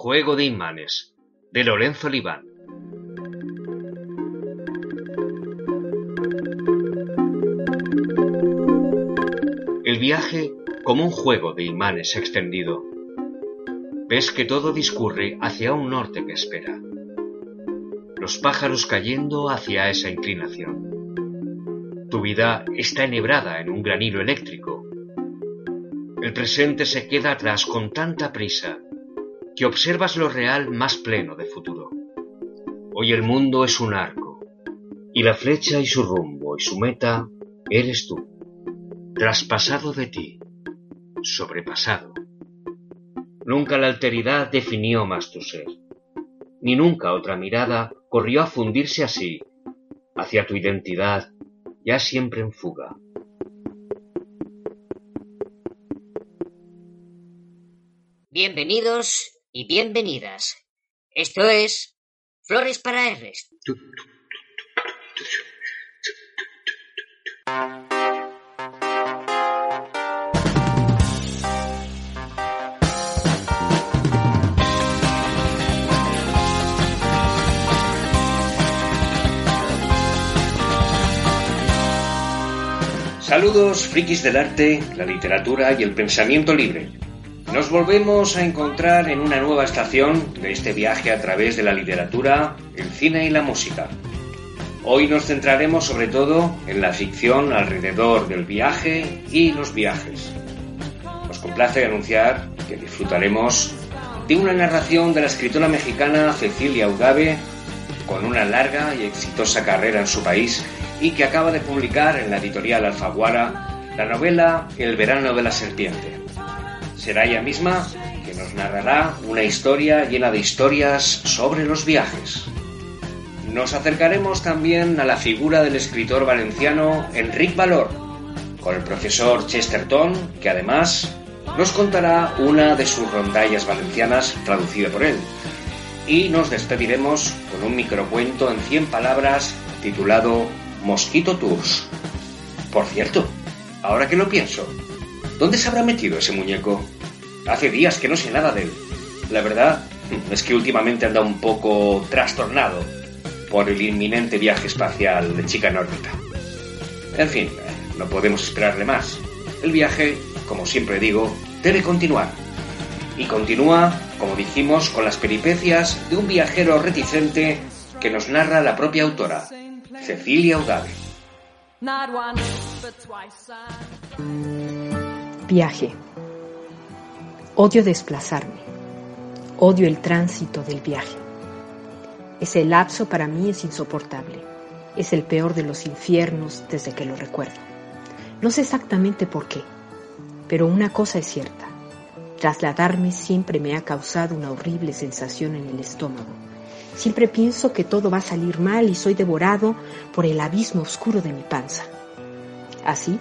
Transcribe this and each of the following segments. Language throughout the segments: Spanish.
Juego de imanes, de Lorenzo Libán. El viaje como un juego de imanes extendido. Ves que todo discurre hacia un norte que espera. Los pájaros cayendo hacia esa inclinación. Tu vida está enhebrada en un granilo eléctrico. El presente se queda atrás con tanta prisa que observas lo real más pleno de futuro. Hoy el mundo es un arco, y la flecha y su rumbo y su meta eres tú, traspasado de ti, sobrepasado. Nunca la alteridad definió más tu ser, ni nunca otra mirada corrió a fundirse así hacia tu identidad ya siempre en fuga. Bienvenidos y bienvenidas. Esto es Flores para Ernest. Saludos, frikis del arte, la literatura y el pensamiento libre. Nos volvemos a encontrar en una nueva estación de este viaje a través de la literatura, el cine y la música. Hoy nos centraremos sobre todo en la ficción alrededor del viaje y los viajes. Nos complace anunciar que disfrutaremos de una narración de la escritora mexicana Cecilia Udave, con una larga y exitosa carrera en su país y que acaba de publicar en la editorial Alfaguara la novela El verano de la serpiente será ella misma que nos narrará una historia llena de historias sobre los viajes. Nos acercaremos también a la figura del escritor valenciano Enric Valor, con el profesor Chesterton, que además nos contará una de sus rondallas valencianas traducida por él. Y nos despediremos con un microcuento en 100 palabras titulado Mosquito Tours. Por cierto, ahora que lo pienso, ¿Dónde se habrá metido ese muñeco? Hace días que no sé nada de él. La verdad es que últimamente anda un poco trastornado por el inminente viaje espacial de Chica en órbita. En fin, no podemos esperarle más. El viaje, como siempre digo, debe continuar. Y continúa, como dijimos, con las peripecias de un viajero reticente que nos narra la propia autora, Cecilia Udave. Viaje. Odio desplazarme. Odio el tránsito del viaje. Ese lapso para mí es insoportable. Es el peor de los infiernos desde que lo recuerdo. No sé exactamente por qué, pero una cosa es cierta. Trasladarme siempre me ha causado una horrible sensación en el estómago. Siempre pienso que todo va a salir mal y soy devorado por el abismo oscuro de mi panza. Así,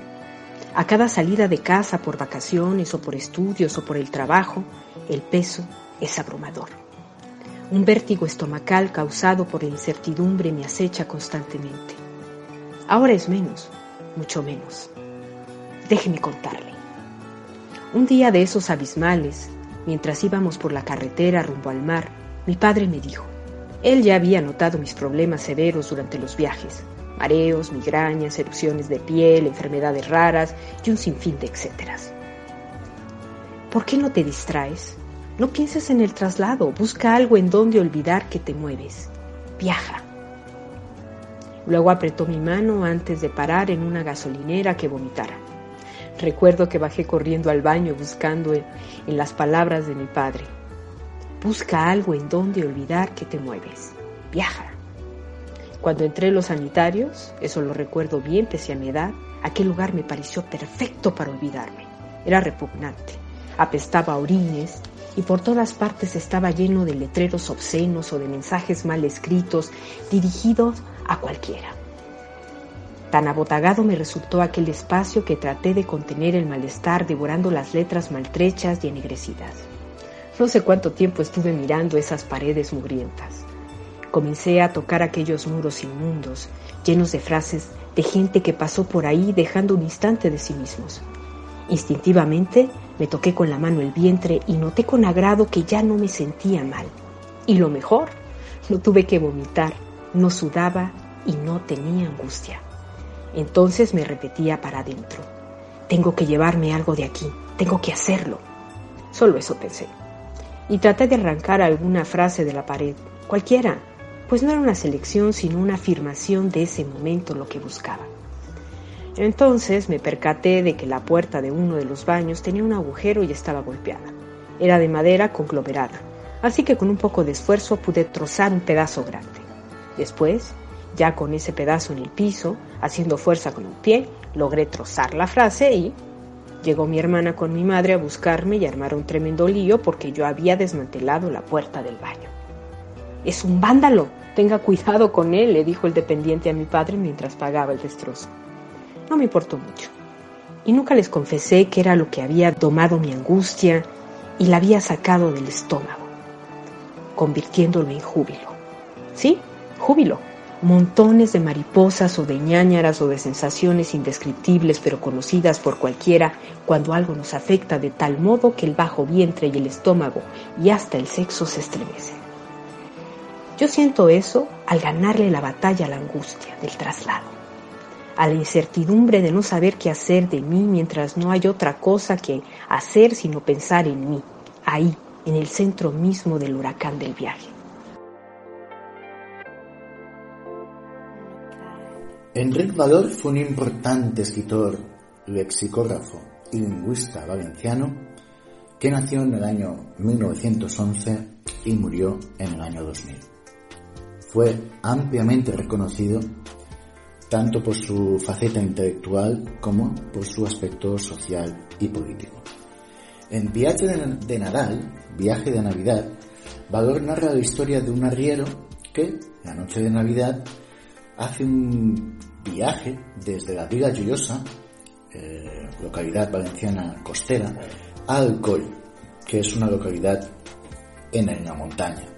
a cada salida de casa por vacaciones o por estudios o por el trabajo, el peso es abrumador. Un vértigo estomacal causado por la incertidumbre me acecha constantemente. Ahora es menos, mucho menos. Déjeme contarle. Un día de esos abismales, mientras íbamos por la carretera rumbo al mar, mi padre me dijo, él ya había notado mis problemas severos durante los viajes, mareos, migrañas, erupciones de piel, enfermedades raras y un sinfín de etcéteras. ¿Por qué no te distraes? No pienses en el traslado, busca algo en donde olvidar que te mueves. Viaja. Luego apretó mi mano antes de parar en una gasolinera que vomitara. Recuerdo que bajé corriendo al baño buscando en, las palabras de mi padre. Busca algo en donde olvidar que te mueves. Viaja. Cuando entré en los sanitarios, eso lo recuerdo bien pese a mi edad, aquel lugar me pareció perfecto para olvidarme. Era repugnante. Apestaba a orines y por todas partes estaba lleno de letreros obscenos o de mensajes mal escritos dirigidos a cualquiera. Tan abotagado me resultó aquel espacio que traté de contener el malestar devorando las letras maltrechas y ennegrecidas. No sé cuánto tiempo estuve mirando esas paredes mugrientas. Comencé a tocar aquellos muros inmundos, llenos de frases de gente que pasó por ahí dejando un instante de sí mismos. Instintivamente me toqué con la mano el vientre y noté con agrado que ya no me sentía mal. Y lo mejor, no tuve que vomitar, no sudaba y no tenía angustia. Entonces me repetía para adentro, tengo que llevarme algo de aquí, tengo que hacerlo. Solo eso pensé. Y traté de arrancar alguna frase de la pared, cualquiera, pues no era una selección sino una afirmación de ese momento lo que buscaba. Entonces me percaté de que la puerta de uno de los baños tenía un agujero y estaba golpeada. Era de madera conglomerada, así que con un poco de esfuerzo pude trozar un pedazo grande. Después, ya con ese pedazo en el piso, haciendo fuerza con un pie, logré trozar la frase y llegó mi hermana con mi madre a buscarme y armar un tremendo lío porque yo había desmantelado la puerta del baño. Es un vándalo, tenga cuidado con él, le dijo el dependiente a mi padre mientras pagaba el destrozo. No me importó mucho. Y nunca les confesé que era lo que había domado mi angustia y la había sacado del estómago, convirtiéndolo en júbilo. ¿Sí? Júbilo. Montones de mariposas o de ñáñaras o de sensaciones indescriptibles pero conocidas por cualquiera cuando algo nos afecta de tal modo que el bajo vientre y el estómago y hasta el sexo se estremecen. Yo siento eso al ganarle la batalla a la angustia del traslado a la incertidumbre de no saber qué hacer de mí mientras no hay otra cosa que hacer sino pensar en mí, ahí, en el centro mismo del huracán del viaje. Enrique Valor fue un importante escritor, lexicógrafo y lingüista valenciano que nació en el año 1911 y murió en el año 2000. Fue ampliamente reconocido tanto por su faceta intelectual como por su aspecto social y político. En Viaje de Nadal, Viaje de Navidad, Valor narra la historia de un arriero que, la noche de Navidad, hace un viaje desde la Vila Lloyosa, eh, localidad valenciana costera, a Alcoy, que es una localidad en la montaña.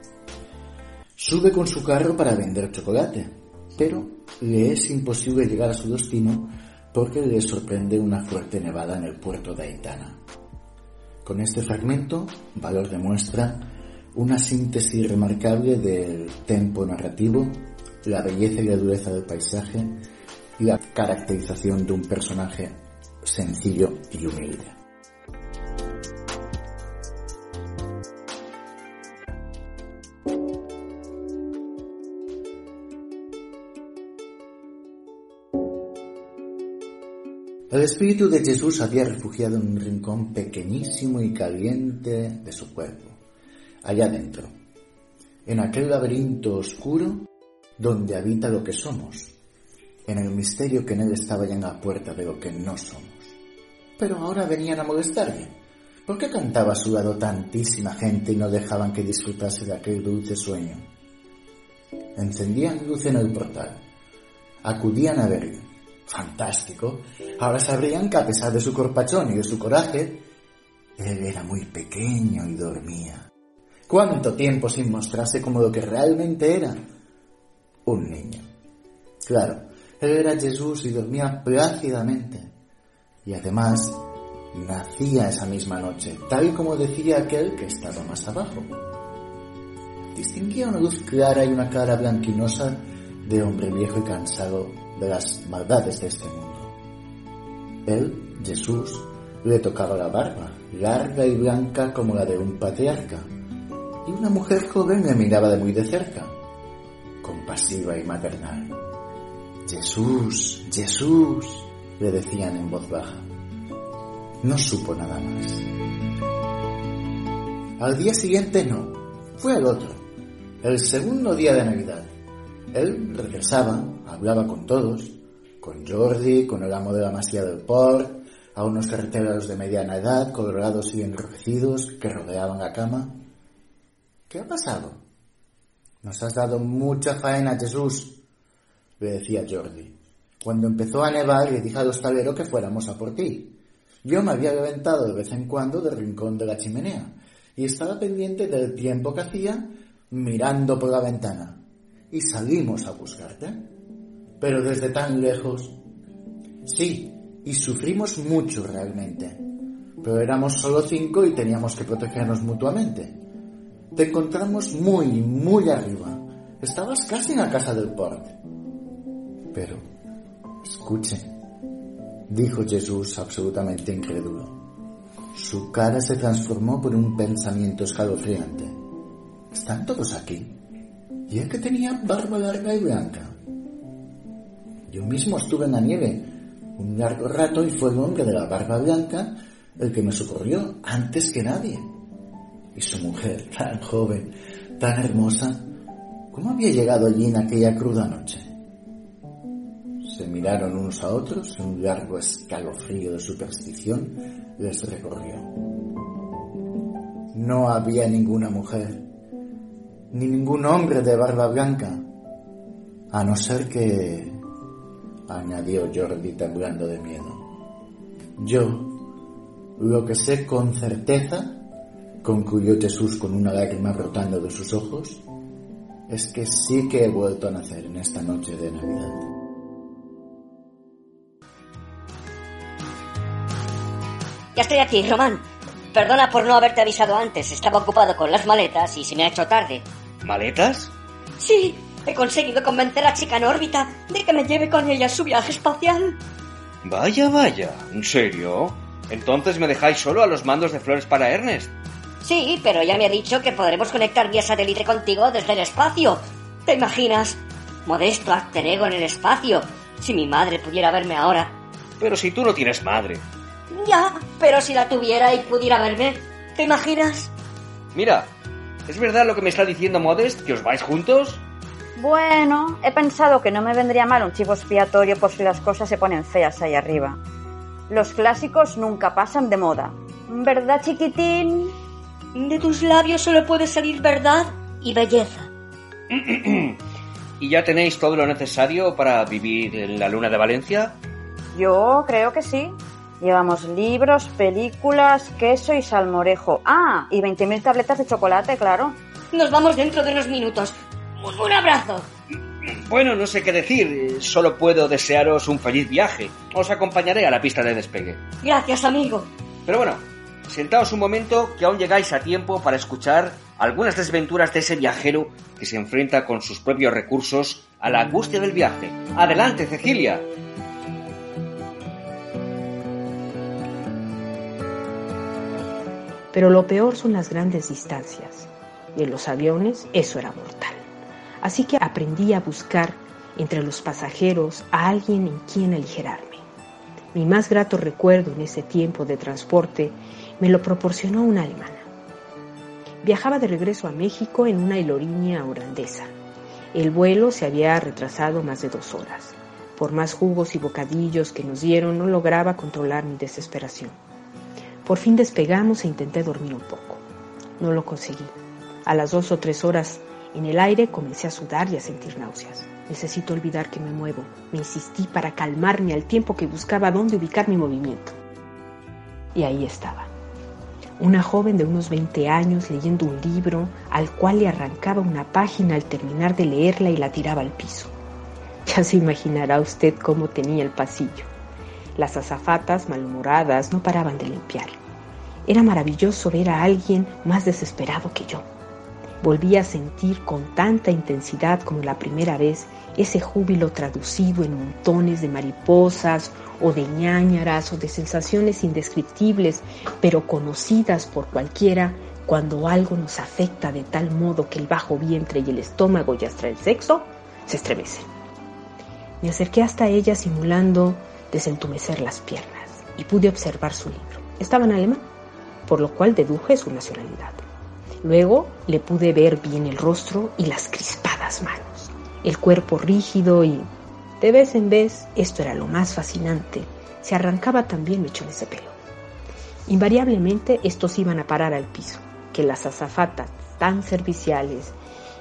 Sube con su carro para vender chocolate, pero le es imposible llegar a su destino porque le sorprende una fuerte nevada en el puerto de Aitana. Con este fragmento, Valor demuestra una síntesis remarcable del tempo narrativo, la belleza y la dureza del paisaje y la caracterización de un personaje sencillo y humilde. El espíritu de Jesús había refugiado en un rincón pequeñísimo y caliente de su cuerpo, allá dentro, en aquel laberinto oscuro donde habita lo que somos, en el misterio que en él estaba ya en la puerta de lo que no somos. Pero ahora venían a molestarle. ¿Por qué cantaba a su lado tantísima gente y no dejaban que disfrutase de aquel dulce sueño? Encendían luz en el portal, acudían a verle, fantástico, ahora sabrían que a pesar de su corpachón y de su coraje, él era muy pequeño y dormía. ¿Cuánto tiempo sin mostrarse como lo que realmente era? Un niño. Claro, él era Jesús y dormía plácidamente. Y además, nacía esa misma noche, tal como decía aquel que estaba más abajo. Distinguía una luz clara y una cara blanquinosa de hombre viejo y cansado de las maldades de este mundo. Él, Jesús, le tocaba la barba, larga y blanca como la de un patriarca, y una mujer joven le miraba de muy de cerca, compasiva y maternal. Jesús, Jesús, le decían en voz baja. No supo nada más. Al día siguiente no, fue el otro, el segundo día de Navidad. Él regresaba, hablaba con todos, con Jordi, con el amo de la masía del port, a unos carreteros de mediana edad, colorados y enrojecidos, que rodeaban la cama. ¿Qué ha pasado? Nos has dado mucha faena, Jesús, le decía Jordi. Cuando empezó a nevar le dije al hostalero que fuéramos a por ti. Yo me había levantado de vez en cuando del rincón de la chimenea y estaba pendiente del tiempo que hacía mirando por la ventana. Y salimos a buscarte. Pero desde tan lejos. Sí, y sufrimos mucho realmente. Pero éramos solo cinco y teníamos que protegernos mutuamente. Te encontramos muy, muy arriba. Estabas casi en la casa del port. Pero, escuchen, dijo Jesús absolutamente incrédulo. Su cara se transformó por un pensamiento escalofriante. ¿Están todos aquí? ¿Y es que tenía barba larga y blanca? Yo mismo estuve en la nieve un largo rato y fue el hombre de la barba blanca el que me socorrió antes que nadie. Y su mujer, tan joven, tan hermosa, ¿cómo había llegado allí en aquella cruda noche? Se miraron unos a otros y un largo escalofrío de superstición les recorrió. No había ninguna mujer, ni ningún hombre de barba blanca, a no ser que, añadió Jordi temblando de miedo, yo, lo que sé con certeza, concluyó Jesús con una lágrima brotando de sus ojos, es que sí que he vuelto a nacer en esta noche de Navidad. Ya estoy aquí, Román. Perdona por no haberte avisado antes. Estaba ocupado con las maletas y se me ha hecho tarde. ¿Maletas? Sí, he conseguido convencer a Chica en órbita de que me lleve con ella a su viaje espacial. Vaya, vaya. ¿En serio? Entonces me dejáis solo a los mandos de flores para Ernest. Sí, pero ya me ha dicho que podremos conectar vía satélite contigo desde el espacio. ¿Te imaginas? Modesto alter ego en el espacio. Si mi madre pudiera verme ahora. Pero si tú no tienes madre. Ya, pero si la tuviera y pudiera verme, ¿te imaginas? Mira, ¿es verdad lo que me está diciendo Modest, que os vais juntos? Bueno, he pensado que no me vendría mal un chivo expiatorio por si las cosas se ponen feas ahí arriba. Los clásicos nunca pasan de moda. ¿Verdad, chiquitín? De tus labios solo puede salir verdad y belleza. ¿Y ya tenéis todo lo necesario para vivir en la luna de Valencia? Yo creo que sí. Llevamos libros, películas, queso y salmorejo. Ah, y 20.000 tabletas de chocolate, claro. Nos vamos dentro de unos minutos. Un, un abrazo. Bueno, no sé qué decir. Solo puedo desearos un feliz viaje. Os acompañaré a la pista de despegue. Gracias, amigo. Pero bueno, sentaos un momento que aún llegáis a tiempo para escuchar algunas desventuras de ese viajero que se enfrenta con sus propios recursos a la angustia del viaje. Adelante, Cecilia. Pero lo peor son las grandes distancias. Y en los aviones eso era mortal. Así que aprendí a buscar entre los pasajeros a alguien en quien aligerarme. Mi más grato recuerdo en ese tiempo de transporte me lo proporcionó una alemana. Viajaba de regreso a México en una aerolínea holandesa. El vuelo se había retrasado más de dos horas. Por más jugos y bocadillos que nos dieron, no lograba controlar mi desesperación. Por fin despegamos e intenté dormir un poco. No lo conseguí. A las dos o tres horas en el aire comencé a sudar y a sentir náuseas. Necesito olvidar que me muevo. Me insistí para calmarme al tiempo que buscaba dónde ubicar mi movimiento. Y ahí estaba. Una joven de unos 20 años leyendo un libro al cual le arrancaba una página al terminar de leerla y la tiraba al piso. Ya se imaginará usted cómo tenía el pasillo. Las azafatas malhumoradas no paraban de limpiar. Era maravilloso ver a alguien más desesperado que yo. Volví a sentir con tanta intensidad como la primera vez ese júbilo traducido en montones de mariposas o de ñáñaras o de sensaciones indescriptibles, pero conocidas por cualquiera cuando algo nos afecta de tal modo que el bajo vientre y el estómago y hasta el sexo se estremecen. Me acerqué hasta ella simulando desentumecer las piernas y pude observar su libro. Estaba en alemán, por lo cual deduje su nacionalidad. Luego le pude ver bien el rostro y las crispadas manos, el cuerpo rígido y, de vez en vez, esto era lo más fascinante, se arrancaba también mechones de pelo. Invariablemente estos iban a parar al piso, que las azafatas tan serviciales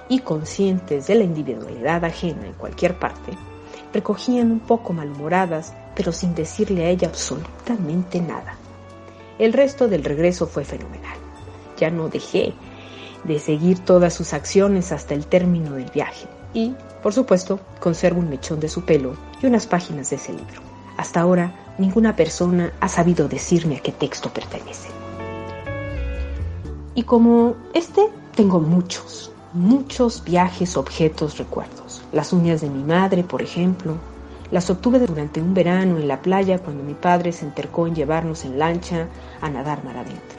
y conscientes de la individualidad ajena en cualquier parte, recogían un poco malhumoradas, pero sin decirle a ella absolutamente nada. El resto del regreso fue fenomenal. Ya no dejé de seguir todas sus acciones hasta el término del viaje y, por supuesto, conservo un mechón de su pelo y unas páginas de ese libro. Hasta ahora, ninguna persona ha sabido decirme a qué texto pertenece. Y como este, tengo muchos, muchos viajes, objetos, recuerdos. Las uñas de mi madre, por ejemplo, las obtuve durante un verano en la playa cuando mi padre se entercó en llevarnos en lancha a nadar mar adentro.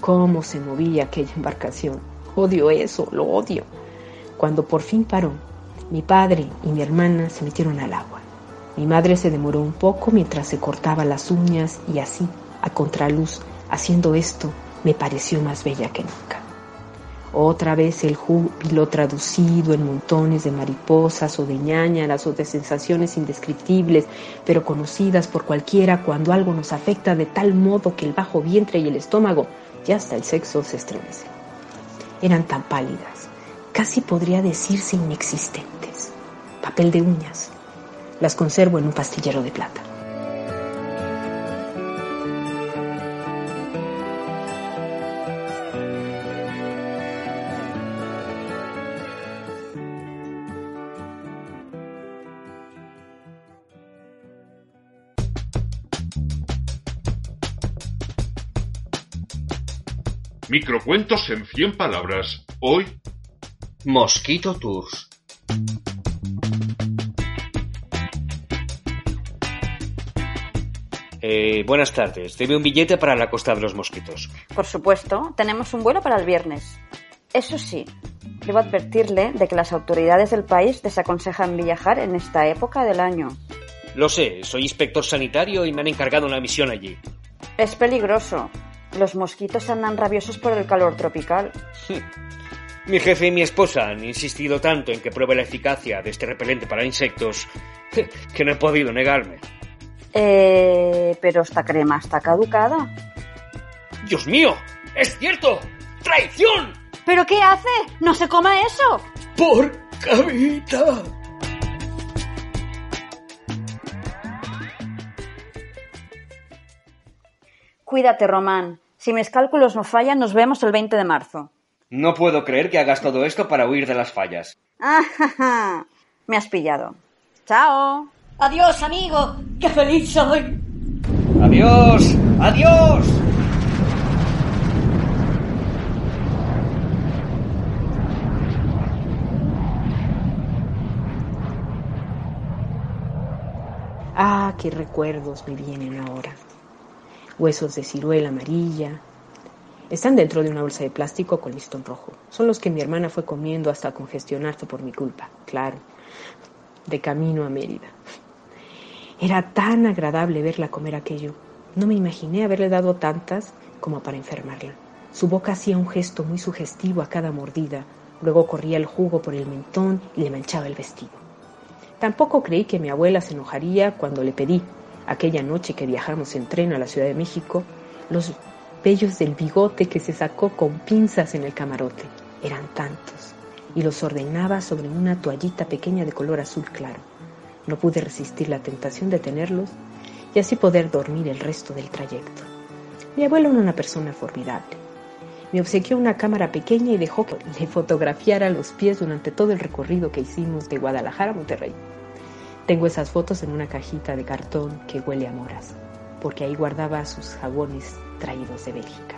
Cómo se movía aquella embarcación. Odio eso, lo odio. Cuando por fin paró, mi padre y mi hermana se metieron al agua. Mi madre se demoró un poco mientras se cortaba las uñas y así, a contraluz, haciendo esto, me pareció más bella que nunca. Otra vez el júbilo traducido en montones de mariposas o de ñañaras o de sensaciones indescriptibles, pero conocidas por cualquiera cuando algo nos afecta de tal modo que el bajo vientre y el estómago y hasta el sexo se estremecen. Eran tan pálidas, casi podría decirse inexistentes. Papel de uñas, las conservo en un pastillero de plata. Microcuentos en 100 palabras. Hoy, Mosquito Tours. Eh, buenas tardes. Debe un billete para la Costa de los Mosquitos. Por supuesto, tenemos un vuelo para el viernes. Eso sí, debo advertirle de que las autoridades del país desaconsejan viajar en esta época del año. Lo sé, soy inspector sanitario y me han encargado una misión allí. Es peligroso. Los mosquitos andan rabiosos por el calor tropical. Mi jefe y mi esposa han insistido tanto en que pruebe la eficacia de este repelente para insectos que no he podido negarme. Eh, pero esta crema está caducada. ¡Dios mío! ¡Es cierto! ¡Traición! ¿Pero qué hace? ¡No se coma eso! ¡Por cabita! Cuídate, Román. Si mis cálculos no fallan, nos vemos el 20 de marzo. No puedo creer que hagas todo esto para huir de las fallas. Ah, Me has pillado. ¡Chao! Adiós, amigo. ¡Qué feliz soy! ¡Adiós! ¡Adiós! Ah, qué recuerdos me vienen ahora. Huesos de ciruela amarilla. Están dentro de una bolsa de plástico con listón rojo. Son los que mi hermana fue comiendo hasta congestionarse por mi culpa, claro. De camino a Mérida. Era tan agradable verla comer aquello. No me imaginé haberle dado tantas como para enfermarla. Su boca hacía un gesto muy sugestivo a cada mordida. Luego corría el jugo por el mentón y le manchaba el vestido. Tampoco creí que mi abuela se enojaría cuando le pedí, aquella noche que viajamos en tren a la Ciudad de México, los vellos del bigote que se sacó con pinzas en el camarote. Eran tantos. Y los ordenaba sobre una toallita pequeña de color azul claro. No pude resistir la tentación de tenerlos y así poder dormir el resto del trayecto. Mi abuelo era una persona formidable. Me obsequió una cámara pequeña y dejó que le fotografiara los pies durante todo el recorrido que hicimos de Guadalajara a Monterrey. Tengo esas fotos en una cajita de cartón que huele a moras, porque ahí guardaba sus jabones traídos de Bélgica.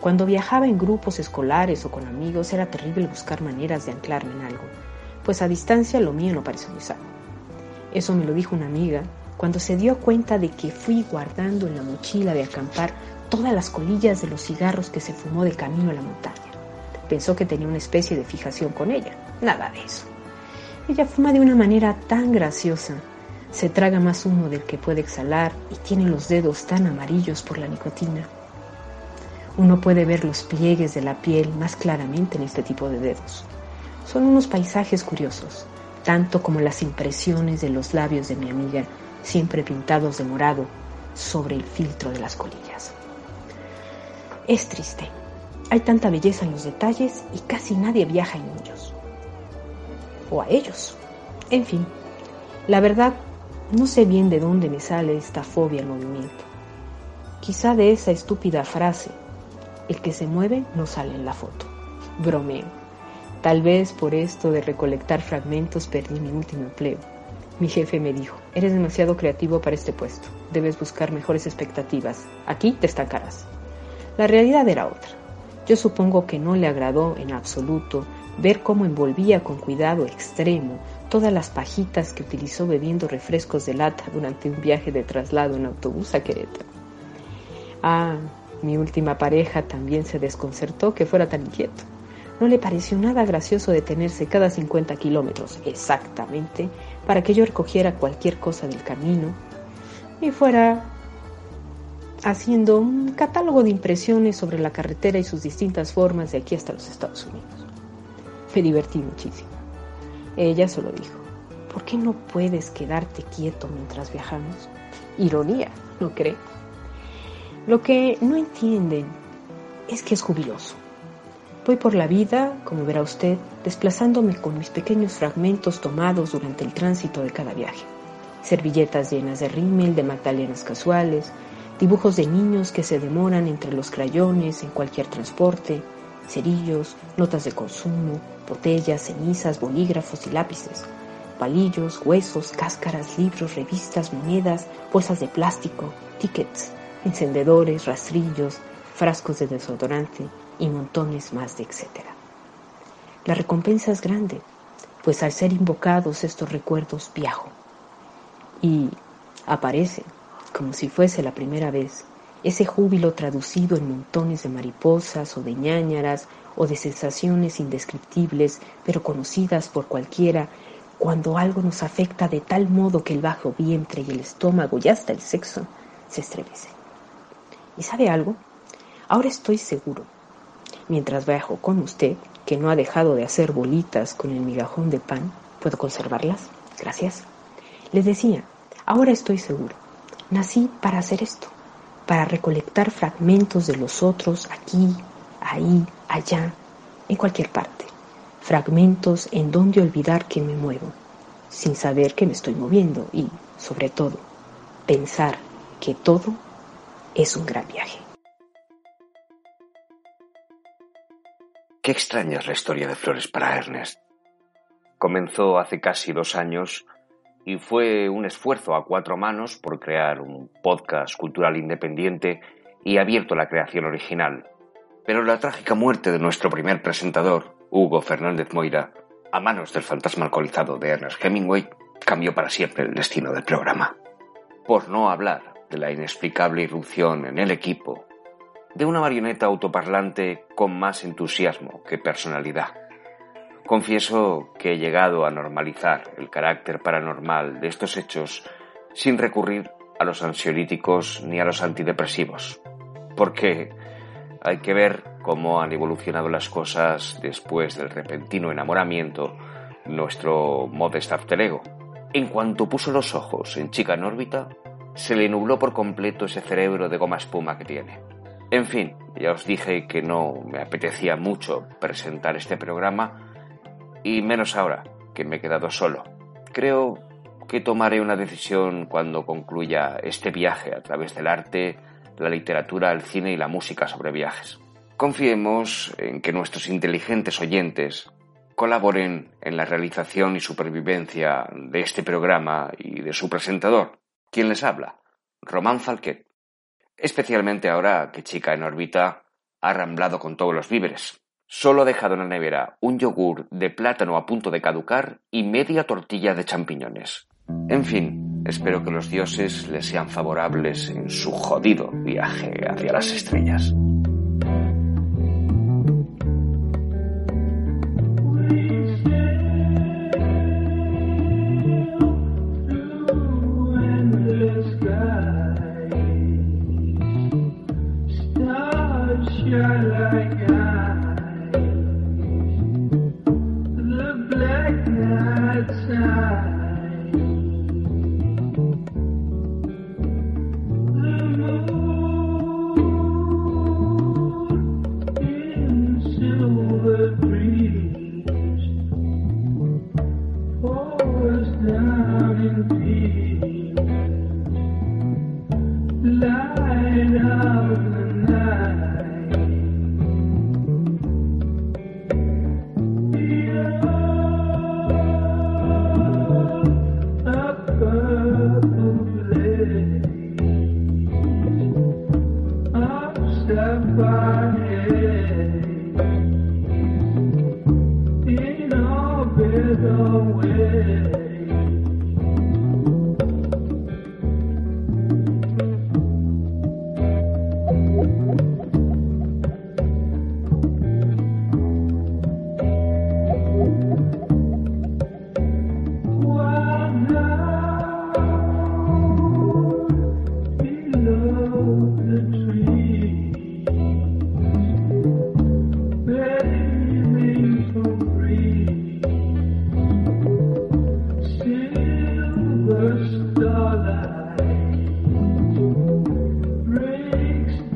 Cuando viajaba en grupos escolares o con amigos era terrible buscar maneras de anclarme en algo, pues a distancia lo mío no parece muy sano. Eso me lo dijo una amiga cuando se dio cuenta de que fui guardando en la mochila de acampar todas las colillas de los cigarros que se fumó de camino a la montaña. Pensó que tenía una especie de fijación con ella. Nada de eso. Ella fuma de una manera tan graciosa. Se traga más humo del que puede exhalar y tiene los dedos tan amarillos por la nicotina. Uno puede ver los pliegues de la piel más claramente en este tipo de dedos. Son unos paisajes curiosos, tanto como las impresiones de los labios de mi amiga siempre pintados de morado sobre el filtro de las colillas. Es triste. Hay tanta belleza en los detalles y casi nadie viaja en ellos. O a ellos. En fin, la verdad, no sé bien de dónde me sale esta fobia al movimiento. Quizá de esa estúpida frase, el que se mueve no sale en la foto. Bromeo. Tal vez por esto de recolectar fragmentos perdí mi último empleo. Mi jefe me dijo, eres demasiado creativo para este puesto, debes buscar mejores expectativas, aquí te estancarás. La realidad era otra. Yo supongo que no le agradó en absoluto ver cómo envolvía con cuidado extremo todas las pajitas que utilizó bebiendo refrescos de lata durante un viaje de traslado en autobús a Querétaro. Ah, mi última pareja también se desconcertó que fuera tan inquieto. No le pareció nada gracioso detenerse cada 50 kilómetros exactamente para que yo recogiera cualquier cosa del camino y fuera haciendo un catálogo de impresiones sobre la carretera y sus distintas formas de aquí hasta los Estados Unidos. Me divertí muchísimo. Ella solo dijo, ¿por qué no puedes quedarte quieto mientras viajamos? Ironía, ¿no cree? Lo que no entienden es que es jubiloso. Voy por la vida, como verá usted, desplazándome con mis pequeños fragmentos tomados durante el tránsito de cada viaje. Servilletas llenas de rímel, de magdalenas casuales, dibujos de niños que se demoran entre los crayones en cualquier transporte, cerillos, notas de consumo, botellas, cenizas, bolígrafos y lápices, palillos, huesos, cáscaras, libros, revistas, monedas, bolsas de plástico, tickets, encendedores, rastrillos, frascos de desodorante, y montones más de etcétera. La recompensa es grande, pues al ser invocados estos recuerdos viajo y aparece, como si fuese la primera vez, ese júbilo traducido en montones de mariposas o de ñáñaras o de sensaciones indescriptibles pero conocidas por cualquiera cuando algo nos afecta de tal modo que el bajo vientre y el estómago y hasta el sexo se estremecen. ¿Y sabe algo? Ahora estoy seguro mientras viajo con usted, que no ha dejado de hacer bolitas con el migajón de pan. ¿Puedo conservarlas? Gracias. Les decía, ahora estoy seguro. Nací para hacer esto, para recolectar fragmentos de los otros aquí, ahí, allá, en cualquier parte. Fragmentos en donde olvidar que me muevo, sin saber que me estoy moviendo y, sobre todo, pensar que todo es un gran viaje. Qué extraña es la historia de Flores para Ernest. Comenzó hace casi dos años y fue un esfuerzo a cuatro manos por crear un podcast cultural independiente y abierto a la creación original. Pero la trágica muerte de nuestro primer presentador, Hugo Fernández Moira, a manos del fantasma alcoholizado de Ernest Hemingway, cambió para siempre el destino del programa. Por no hablar de la inexplicable irrupción en el equipo de una marioneta autoparlante con más entusiasmo que personalidad. Confieso que he llegado a normalizar el carácter paranormal de estos hechos sin recurrir a los ansiolíticos ni a los antidepresivos, porque hay que ver cómo han evolucionado las cosas después del repentino enamoramiento nuestro modesto after ego. En cuanto puso los ojos en Chica en órbita, se le nubló por completo ese cerebro de goma espuma que tiene. En fin, ya os dije que no me apetecía mucho presentar este programa y menos ahora que me he quedado solo. Creo que tomaré una decisión cuando concluya este viaje a través del arte, la literatura, el cine y la música sobre viajes. Confiemos en que nuestros inteligentes oyentes colaboren en la realización y supervivencia de este programa y de su presentador. ¿Quién les habla? Román Falquet especialmente ahora que Chica en órbita ha ramblado con todos los víveres. Solo ha dejado en la nevera un yogur de plátano a punto de caducar y media tortilla de champiñones. En fin, espero que los dioses les sean favorables en su jodido viaje hacia las estrellas.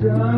done.